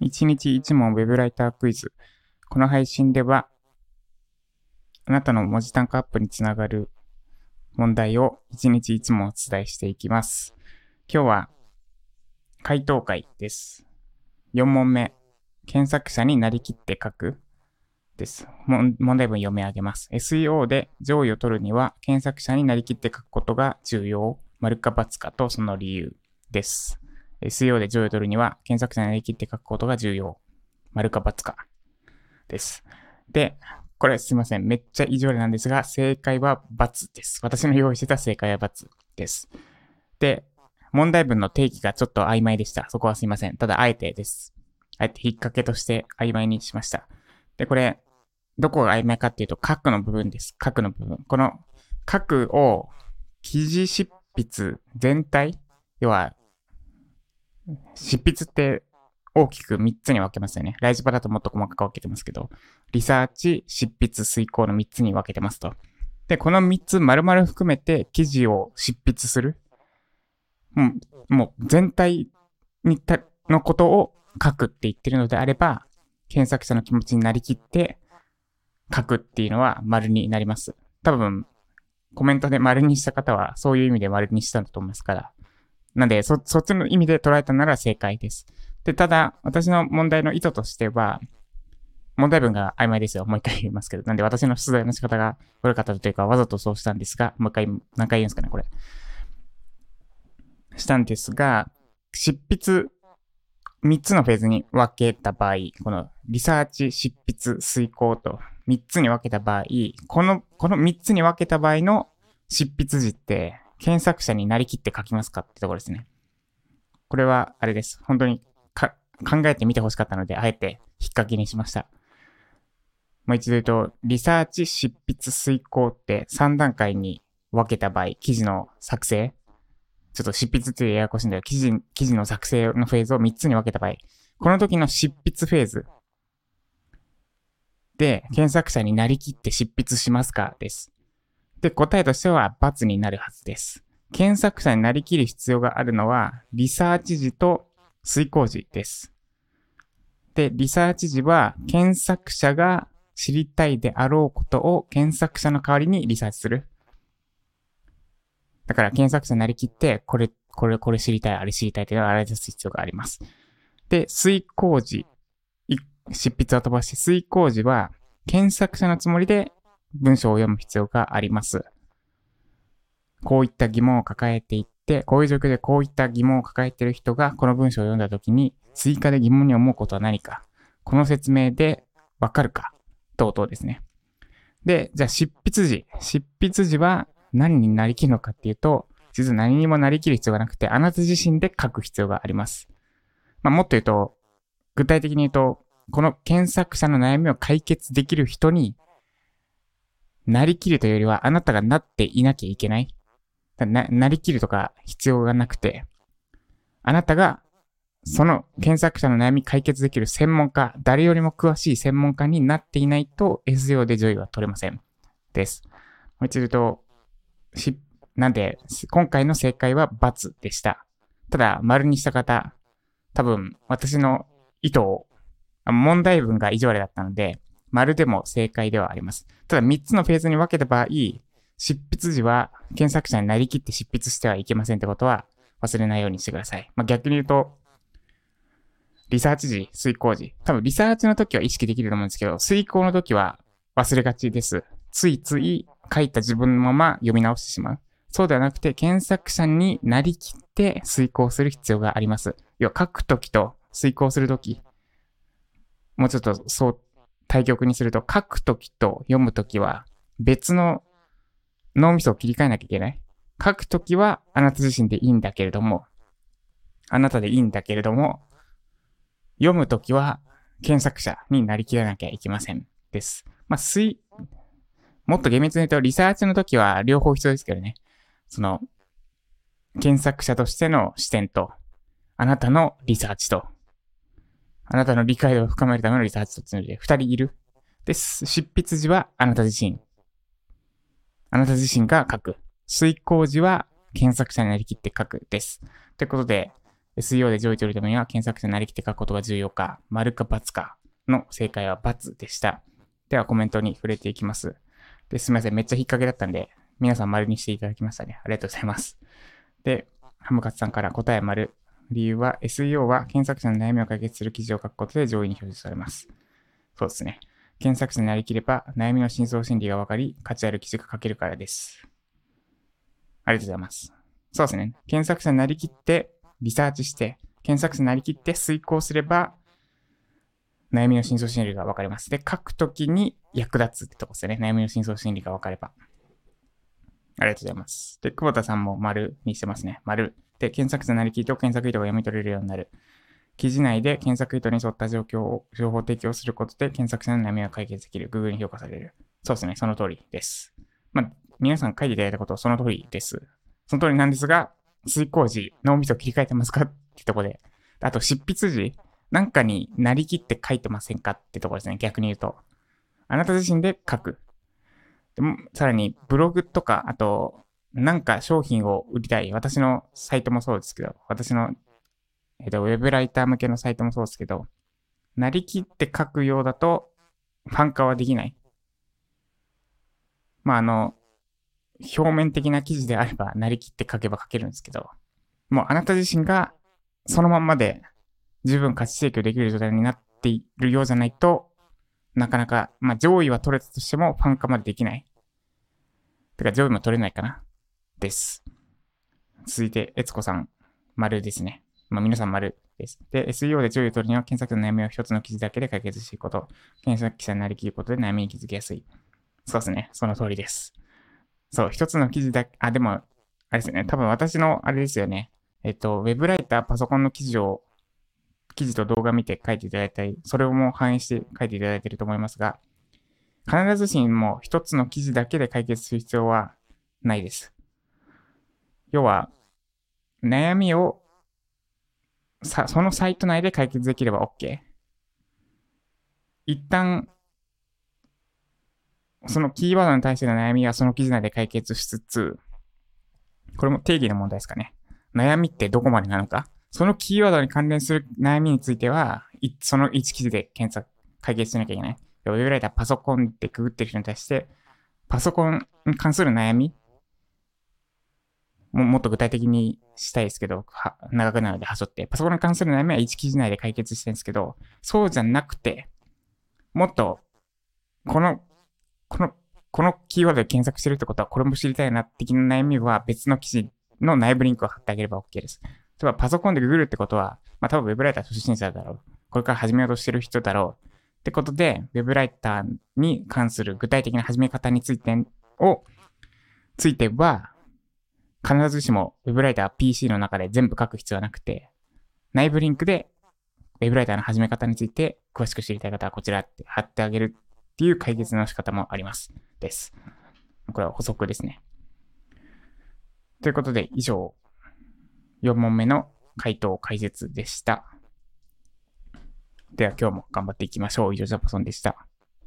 1日1問ウェブライタークイズ。この配信では、あなたの文字単価アップにつながる問題を1日1問お伝えしていきます。今日は回答会です。4問目。検索者になりきって書くです。問題文読み上げます。SEO で上位を取るには検索者になりきって書くことが重要。丸か×かとその理由です。SEO で上位を取るには、検索者になりきって書くことが重要。丸か×か。です。で、これすいません。めっちゃ異常例なんですが、正解は×です。私の用意してた正解は×です。で、問題文の定義がちょっと曖昧でした。そこはすいません。ただ、あえてです。あえて引っ掛けとして曖昧にしました。で、これ、どこが曖昧かっていうと、書くの部分です。書くの部分。この、書くを、記事執筆全体要は、執筆って大きく3つに分けますよね。ライジパだともっと細かく分けてますけど、リサーチ、執筆、遂行の3つに分けてますと。で、この3つ丸々含めて記事を執筆する。もう、もう全体にたのことを書くって言ってるのであれば、検索者の気持ちになりきって書くっていうのは丸になります。多分、コメントで丸にした方はそういう意味で丸にしたんだと思いますから。なんで、そ、そっちの意味で捉えたなら正解です。で、ただ、私の問題の意図としては、問題文が曖昧ですよ。もう一回言いますけど。なんで、私の出題の仕方が悪かったというか、わざとそうしたんですが、もう一回、何回言うんですかね、これ。したんですが、執筆、3つのフェーズに分けた場合、このリサーチ、執筆、遂行と3つに分けた場合、この、この3つに分けた場合の執筆時って、検索者になりきって書きますかってところですね。これは、あれです。本当に考えてみてほしかったので、あえて引っ掛けにしました。もう一度言うと、リサーチ、執筆、遂行って3段階に分けた場合、記事の作成。ちょっと執筆ってややこしいんだよ。記事、記事の作成のフェーズを3つに分けた場合、この時の執筆フェーズで、検索者になりきって執筆しますか？です。で、答えとしては×になるはずです。検索者になりきる必要があるのは、リサーチ時と遂行時です。で、リサーチ時は、検索者が知りたいであろうことを検索者の代わりにリサーチする。だから検索者になりきって、これ、これ、これ知りたい、あれ知りたいというのを洗い出す必要があります。で、遂行時、執筆を飛ばして遂行時は、検索者のつもりで文章を読む必要があります。こういった疑問を抱えていって、こういう状況でこういった疑問を抱えている人がこの文章を読んだ時に追加で疑問に思うことは何か、この説明でわかるか、等々ですね。で、じゃあ執筆時。執筆時は何になりきるのかっていうと、実は何にもなりきる必要がなくて、あなた自身で書く必要があります。まあ、もっと言うと、具体的に言うと、この検索者の悩みを解決できる人になりきるというよりは、あなたがなっていなきゃいけない？な、なりきるとか必要がなくて、あなたが、その検索者の悩み解決できる専門家、誰よりも詳しい専門家になっていないと SEO で上位は取れません。です。もう一度言うと、し、なんで、今回の正解は×でした。ただ、丸にした方、多分、私の意図を、問題文が異常例だったので、丸でも正解ではあります。ただ3つのフェーズに分けた場合、執筆時は検索者になりきって執筆してはいけませんってことは忘れないようにしてください。まあ、逆に言うと、リサーチ時、遂行時。多分リサーチの時は意識できると思うんですけど、遂行の時は忘れがちです。ついつい書いた自分のまま読み直してしまう。そうではなくて、検索者になりきって遂行する必要があります。要は書くときと遂行するとき、もうちょっとそう対局にすると、書くときと読むときは別の脳みそを切り替えなきゃいけない。書くときはあなた自身でいいんだけれども、あなたでいいんだけれども、読むときは検索者になりきらなきゃいけません。です。まあ、推、もっと厳密に言うと、リサーチのときは両方必要ですけどね。その、検索者としての視点と、あなたのリサーチと、あなたの理解を深めるためのリサーチとつので、二人いる。です、執筆時はあなた自身。あなた自身が書く。遂行時は検索者になりきって書くです。ということで、SEO で上位取るためには検索者になりきって書くことが重要か、丸か×かの正解は×でした。ではコメントに触れていきます。で、すみません。めっちゃ引っ掛けだったんで、皆さん丸にしていただきましたね。ありがとうございます。で、ハムカツさんから答え丸。理由は SEO は検索者の悩みを解決する記事を書くことで上位に表示されます。そうですね。検索者になりきれば悩みの真相心理がわかり、価値ある記事が書けるからです。ありがとうございます。そうですね。検索者になりきって、リサーチして、検索者になりきって遂行すれば、悩みの真相心理がわかります。で、書くときに役立つってとこですね。悩みの真相心理がわかれば。ありがとうございます。で、久保田さんも丸にしてますね。丸。で、検索者なりきりと検索意図が読み取れるようになる。記事内で検索意図に沿った状況を、情報提供することで検索者の悩みを解決できる。Google に評価される。そうですね。その通りです。まあ、皆さん書いていただいたことその通りです。その通りなんですが、遂行時、脳みそ切り替えてますかってとこで。あと、執筆時、なんかになりきって書いてませんかってとこですね。逆に言うと。あなた自身で書く。でも、さらに、ブログとか、あと、なんか商品を売りたい。私のサイトもそうですけど、私の、えっと、ウェブライター向けのサイトもそうですけど、なりきって書くようだと、ファン化はできない。まあ、あの、表面的な記事であれば、なりきって書けば書けるんですけど、もうあなた自身がそのまんまで十分価値提供できる状態になっているようじゃないと、なかなか、まあ上位は取れたとしてもファン化までできない。てか上位も取れないかな。です。続いて、えつこさん、丸ですね。まあ皆さん丸です。で、SEO で上位を取るには検索の悩みを一つの記事だけで解決していくこと。検索記者になりきることで悩みに気づきやすい。そうですね。その通りです。そう、一つの記事だけ、あ、でも、あれですね。多分私の、あれですよね。えっと、ウェブライター、パソコンの記事を記事と動画見て書いていただいたり、それをもう反映して書いていただいていると思いますが、必ずしも一つの記事だけで解決する必要はないです。要は、悩みをさ、そのサイト内で解決できれば OK。一旦、そのキーワードに対しての悩みはその記事内で解決しつつ、これも定義の問題ですかね。悩みってどこまでなのかそのキーワードに関連する悩みについては、その1記事で検索、解決しなきゃいけない。ウェブライターパソコンってくぐってる人に対して、パソコンに関する悩みももっと具体的にしたいですけど、長くなるので端折って、パソコンに関する悩みは1記事内で解決してるんですけど、そうじゃなくて、もっと、この、この、このキーワードで検索してるってことは、これも知りたいな的な悩みは別の記事の内部リンクを貼ってあげれば OK です。例えばパソコンでググるってことは、まあ多分ウェブライター初心者だろう。これから始めようとしてる人だろう。ってことで、ウェブライターに関する具体的な始め方についてを、ついては、必ずしもウェブライター PC の中で全部書く必要はなくて、内部リンクでウェブライターの始め方について詳しく知りたい方はこちらって貼ってあげるっていう解決の仕方もあります。です。これは補足ですね。ということで、以上、4問目の回答解説でした。では今日も頑張っていきましょう。以上、ジャパソンでした。